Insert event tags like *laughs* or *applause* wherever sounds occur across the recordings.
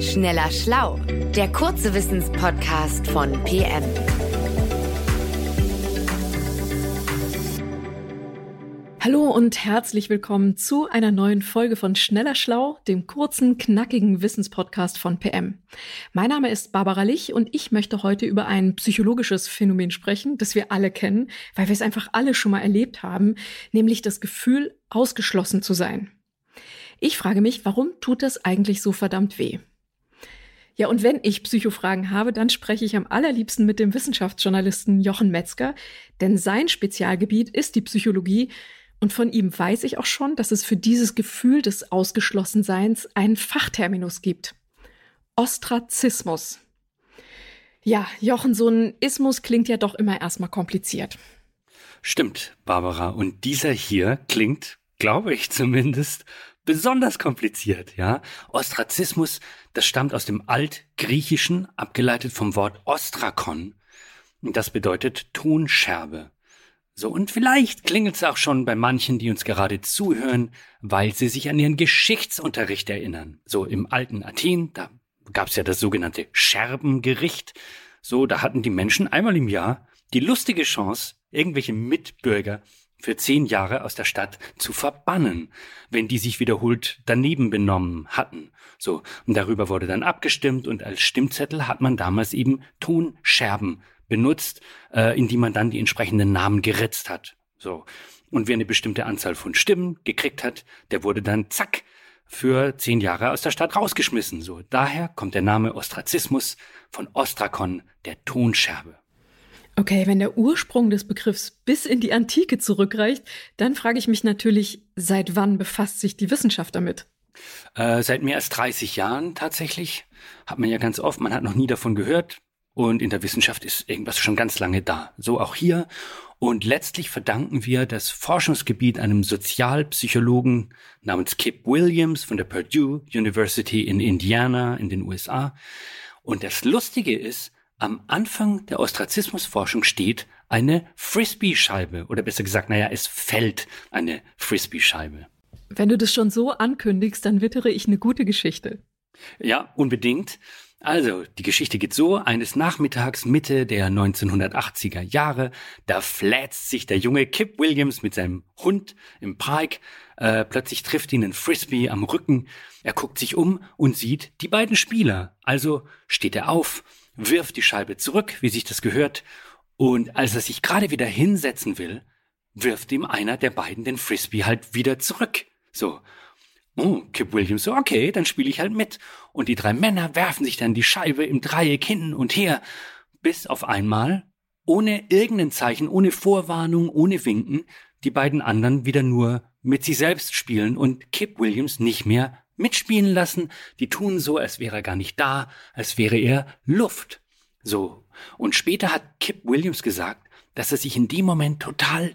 Schneller Schlau, der kurze Wissenspodcast von PM. Hallo und herzlich willkommen zu einer neuen Folge von Schneller Schlau, dem kurzen, knackigen Wissenspodcast von PM. Mein Name ist Barbara Lich und ich möchte heute über ein psychologisches Phänomen sprechen, das wir alle kennen, weil wir es einfach alle schon mal erlebt haben, nämlich das Gefühl, ausgeschlossen zu sein. Ich frage mich, warum tut das eigentlich so verdammt weh? Ja, und wenn ich Psychofragen habe, dann spreche ich am allerliebsten mit dem Wissenschaftsjournalisten Jochen Metzger, denn sein Spezialgebiet ist die Psychologie und von ihm weiß ich auch schon, dass es für dieses Gefühl des Ausgeschlossenseins einen Fachterminus gibt. Ostrazismus. Ja, Jochen, so ein Ismus klingt ja doch immer erstmal kompliziert. Stimmt, Barbara. Und dieser hier klingt, glaube ich zumindest, besonders kompliziert, ja. Ostrazismus, das stammt aus dem Altgriechischen, abgeleitet vom Wort Ostrakon. Das bedeutet Tonscherbe. So, und vielleicht klingelt es auch schon bei manchen, die uns gerade zuhören, weil sie sich an ihren Geschichtsunterricht erinnern. So im alten Athen, da gab es ja das sogenannte Scherbengericht. So, da hatten die Menschen einmal im Jahr die lustige Chance, irgendwelche Mitbürger für zehn Jahre aus der Stadt zu verbannen, wenn die sich wiederholt daneben benommen hatten. So, und darüber wurde dann abgestimmt und als Stimmzettel hat man damals eben Tonscherben benutzt, äh, in die man dann die entsprechenden Namen geritzt hat. So. Und wer eine bestimmte Anzahl von Stimmen gekriegt hat, der wurde dann zack für zehn Jahre aus der Stadt rausgeschmissen. So. Daher kommt der Name Ostrazismus von Ostrakon, der Tonscherbe. Okay, wenn der Ursprung des Begriffs bis in die Antike zurückreicht, dann frage ich mich natürlich, seit wann befasst sich die Wissenschaft damit? Äh, seit mehr als 30 Jahren tatsächlich. Hat man ja ganz oft, man hat noch nie davon gehört. Und in der Wissenschaft ist irgendwas schon ganz lange da. So auch hier. Und letztlich verdanken wir das Forschungsgebiet einem Sozialpsychologen namens Kip Williams von der Purdue University in Indiana in den USA. Und das Lustige ist, am Anfang der Ostrazismusforschung steht eine Frisbee-Scheibe. Oder besser gesagt, naja, es fällt eine Frisbee-Scheibe. Wenn du das schon so ankündigst, dann wittere ich eine gute Geschichte. Ja, unbedingt. Also, die Geschichte geht so, eines Nachmittags Mitte der 1980er Jahre, da flätzt sich der junge Kip Williams mit seinem Hund im Park, äh, plötzlich trifft ihn ein Frisbee am Rücken, er guckt sich um und sieht die beiden Spieler, also steht er auf, wirft die Scheibe zurück, wie sich das gehört, und als er sich gerade wieder hinsetzen will, wirft ihm einer der beiden den Frisbee halt wieder zurück. So, Oh, Kip Williams so, okay, dann spiele ich halt mit. Und die drei Männer werfen sich dann die Scheibe im Dreieck hin und her, bis auf einmal, ohne irgendein Zeichen, ohne Vorwarnung, ohne Winken, die beiden anderen wieder nur mit sich selbst spielen und Kip Williams nicht mehr mitspielen lassen. Die tun so, als wäre er gar nicht da, als wäre er Luft. So. Und später hat Kip Williams gesagt, dass er sich in dem Moment total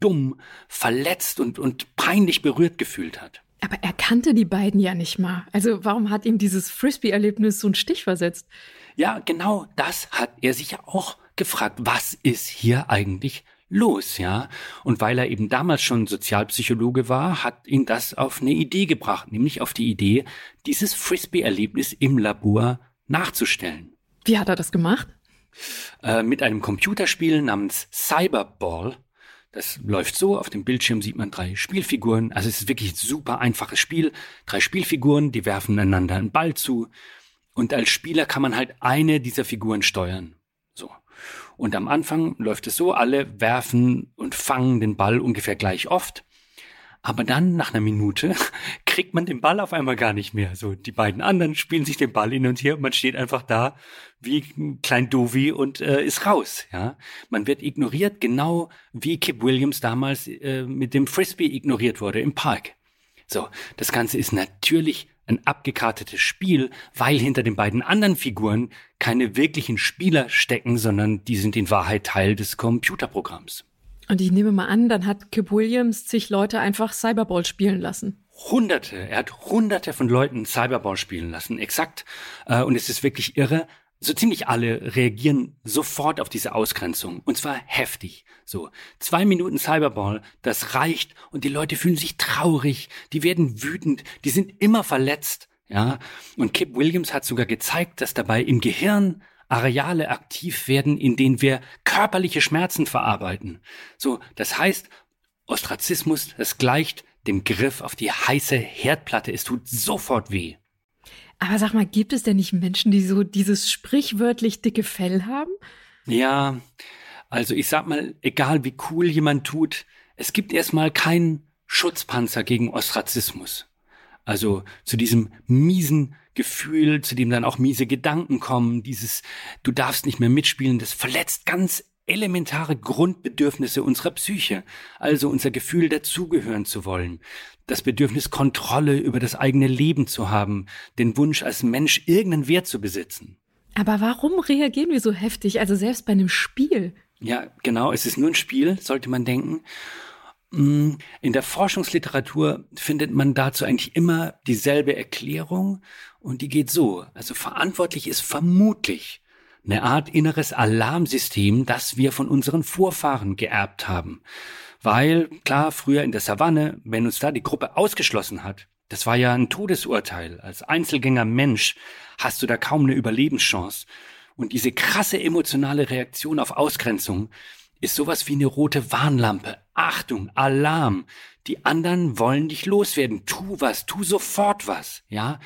dumm, verletzt und, und peinlich berührt gefühlt hat. Aber er kannte die beiden ja nicht mal. Also warum hat ihm dieses Frisbee-Erlebnis so einen Stich versetzt? Ja, genau das hat er sich ja auch gefragt. Was ist hier eigentlich los, ja? Und weil er eben damals schon Sozialpsychologe war, hat ihn das auf eine Idee gebracht, nämlich auf die Idee, dieses Frisbee-Erlebnis im Labor nachzustellen. Wie hat er das gemacht? Äh, mit einem Computerspiel namens Cyberball das läuft so, auf dem Bildschirm sieht man drei Spielfiguren. Also es ist wirklich ein super einfaches Spiel. Drei Spielfiguren, die werfen einander einen Ball zu. Und als Spieler kann man halt eine dieser Figuren steuern. So. Und am Anfang läuft es so, alle werfen und fangen den Ball ungefähr gleich oft. Aber dann, nach einer Minute, *laughs* kriegt man den Ball auf einmal gar nicht mehr. So, die beiden anderen spielen sich den Ball hin und her und man steht einfach da wie ein klein Dovi und äh, ist raus. Ja, man wird ignoriert, genau wie Kip Williams damals äh, mit dem Frisbee ignoriert wurde im Park. So, das Ganze ist natürlich ein abgekartetes Spiel, weil hinter den beiden anderen Figuren keine wirklichen Spieler stecken, sondern die sind in Wahrheit Teil des Computerprogramms. Und ich nehme mal an, dann hat Kip Williams zig Leute einfach Cyberball spielen lassen. Hunderte, er hat hunderte von Leuten Cyberball spielen lassen, exakt. Äh, und es ist wirklich irre. So ziemlich alle reagieren sofort auf diese Ausgrenzung. Und zwar heftig. So, zwei Minuten Cyberball, das reicht. Und die Leute fühlen sich traurig, die werden wütend, die sind immer verletzt. Ja, und Kip Williams hat sogar gezeigt, dass dabei im Gehirn Areale aktiv werden, in denen wir körperliche Schmerzen verarbeiten. So, das heißt, Ostrazismus, das gleicht dem Griff auf die heiße Herdplatte. Es tut sofort weh. Aber sag mal, gibt es denn nicht Menschen, die so dieses sprichwörtlich dicke Fell haben? Ja, also ich sag mal, egal wie cool jemand tut, es gibt erstmal keinen Schutzpanzer gegen Ostrazismus. Also zu diesem miesen Gefühl, zu dem dann auch miese Gedanken kommen, dieses du darfst nicht mehr mitspielen, das verletzt ganz elementare Grundbedürfnisse unserer Psyche, also unser Gefühl dazugehören zu wollen, das Bedürfnis Kontrolle über das eigene Leben zu haben, den Wunsch als Mensch irgendeinen Wert zu besitzen. Aber warum reagieren wir so heftig, also selbst bei einem Spiel? Ja, genau, es ist nur ein Spiel, sollte man denken. Mm, in der Forschungsliteratur findet man dazu eigentlich immer dieselbe Erklärung und die geht so. Also verantwortlich ist vermutlich eine Art inneres Alarmsystem, das wir von unseren Vorfahren geerbt haben. Weil, klar, früher in der Savanne, wenn uns da die Gruppe ausgeschlossen hat, das war ja ein Todesurteil. Als Einzelgänger Mensch hast du da kaum eine Überlebenschance. Und diese krasse emotionale Reaktion auf Ausgrenzung, ist sowas wie eine rote Warnlampe. Achtung, Alarm. Die anderen wollen dich loswerden. Tu was, tu sofort was, ja?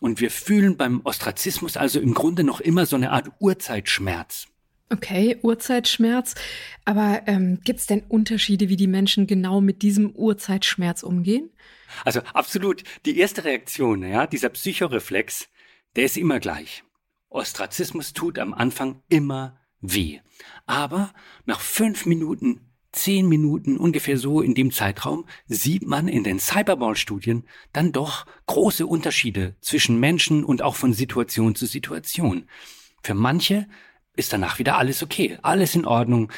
Und wir fühlen beim Ostrazismus also im Grunde noch immer so eine Art Urzeitschmerz. Okay, Urzeitschmerz. Aber ähm, gibt es denn Unterschiede, wie die Menschen genau mit diesem Urzeitschmerz umgehen? Also absolut. Die erste Reaktion, ja, dieser Psychoreflex, der ist immer gleich. Ostrazismus tut am Anfang immer weh. Aber nach fünf Minuten, zehn Minuten, ungefähr so in dem Zeitraum, sieht man in den Cyberball-Studien dann doch große Unterschiede zwischen Menschen und auch von Situation zu Situation. Für manche ist danach wieder alles okay, alles in Ordnung.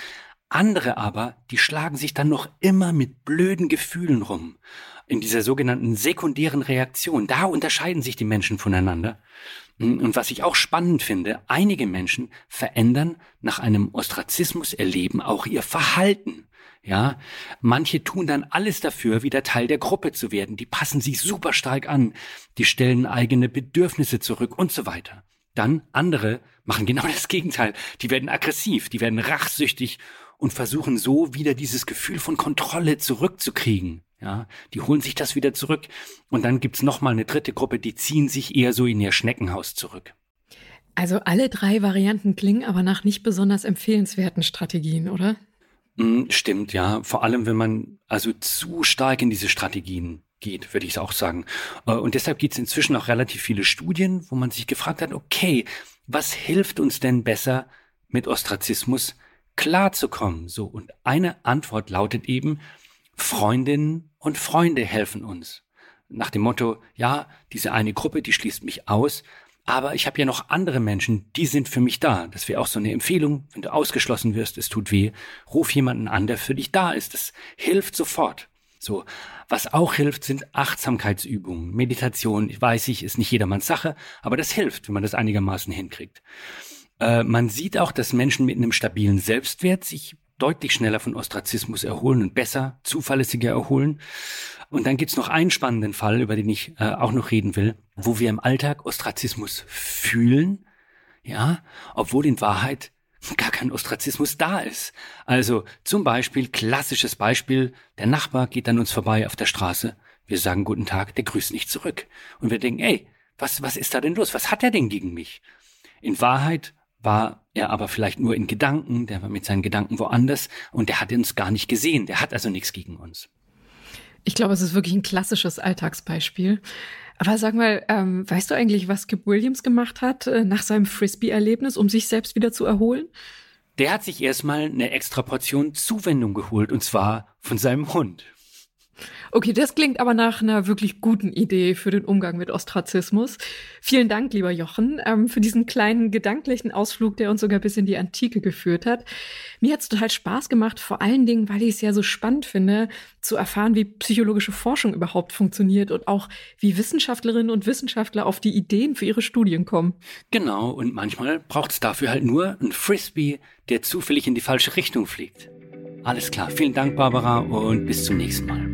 Andere aber, die schlagen sich dann noch immer mit blöden Gefühlen rum. In dieser sogenannten sekundären Reaktion, da unterscheiden sich die Menschen voneinander. Und was ich auch spannend finde, einige Menschen verändern nach einem Ostrazismus erleben auch ihr Verhalten. Ja, manche tun dann alles dafür, wieder Teil der Gruppe zu werden. Die passen sich super stark an. Die stellen eigene Bedürfnisse zurück und so weiter. Dann andere machen genau das Gegenteil. Die werden aggressiv, die werden rachsüchtig und versuchen so wieder dieses Gefühl von Kontrolle zurückzukriegen. Ja, die holen sich das wieder zurück. Und dann gibt's noch mal eine dritte Gruppe, die ziehen sich eher so in ihr Schneckenhaus zurück. Also alle drei Varianten klingen aber nach nicht besonders empfehlenswerten Strategien, oder? Mm, stimmt, ja. Vor allem, wenn man also zu stark in diese Strategien geht, würde ich auch sagen. Äh, und deshalb gibt es inzwischen auch relativ viele Studien, wo man sich gefragt hat, okay, was hilft uns denn besser, mit Ostrazismus klarzukommen? So, und eine Antwort lautet eben, Freundinnen und Freunde helfen uns. Nach dem Motto, ja, diese eine Gruppe, die schließt mich aus, aber ich habe ja noch andere Menschen, die sind für mich da. Das wäre auch so eine Empfehlung, wenn du ausgeschlossen wirst, es tut weh, ruf jemanden an, der für dich da ist. Das hilft sofort. So, was auch hilft, sind Achtsamkeitsübungen, Meditation. Weiß ich, ist nicht jedermanns Sache, aber das hilft, wenn man das einigermaßen hinkriegt. Äh, man sieht auch, dass Menschen mit einem stabilen Selbstwert sich deutlich schneller von Ostrazismus erholen und besser, zuverlässiger erholen. Und dann gibt's noch einen spannenden Fall, über den ich äh, auch noch reden will, wo wir im Alltag Ostrazismus fühlen, ja, obwohl in Wahrheit *laughs* gar kein Ostrazismus da ist. Also zum Beispiel, klassisches Beispiel, der Nachbar geht an uns vorbei auf der Straße, wir sagen guten Tag, der grüßt nicht zurück. Und wir denken, ey, was, was ist da denn los? Was hat er denn gegen mich? In Wahrheit war er aber vielleicht nur in Gedanken, der war mit seinen Gedanken woanders und der hat uns gar nicht gesehen, der hat also nichts gegen uns. Ich glaube, es ist wirklich ein klassisches Alltagsbeispiel. Aber sag mal, ähm, weißt du eigentlich, was Kip Williams gemacht hat äh, nach seinem Frisbee-Erlebnis, um sich selbst wieder zu erholen? Der hat sich erstmal eine extra Portion Zuwendung geholt, und zwar von seinem Hund. Okay, das klingt aber nach einer wirklich guten Idee für den Umgang mit Ostrazismus. Vielen Dank, lieber Jochen, ähm, für diesen kleinen gedanklichen Ausflug, der uns sogar bis in die Antike geführt hat. Mir hat es total Spaß gemacht, vor allen Dingen, weil ich es ja so spannend finde, zu erfahren, wie psychologische Forschung überhaupt funktioniert und auch wie Wissenschaftlerinnen und Wissenschaftler auf die Ideen für ihre Studien kommen. Genau, und manchmal braucht es dafür halt nur ein Frisbee, der zufällig in die falsche Richtung fliegt. Alles klar, vielen Dank, Barbara, und bis zum nächsten Mal.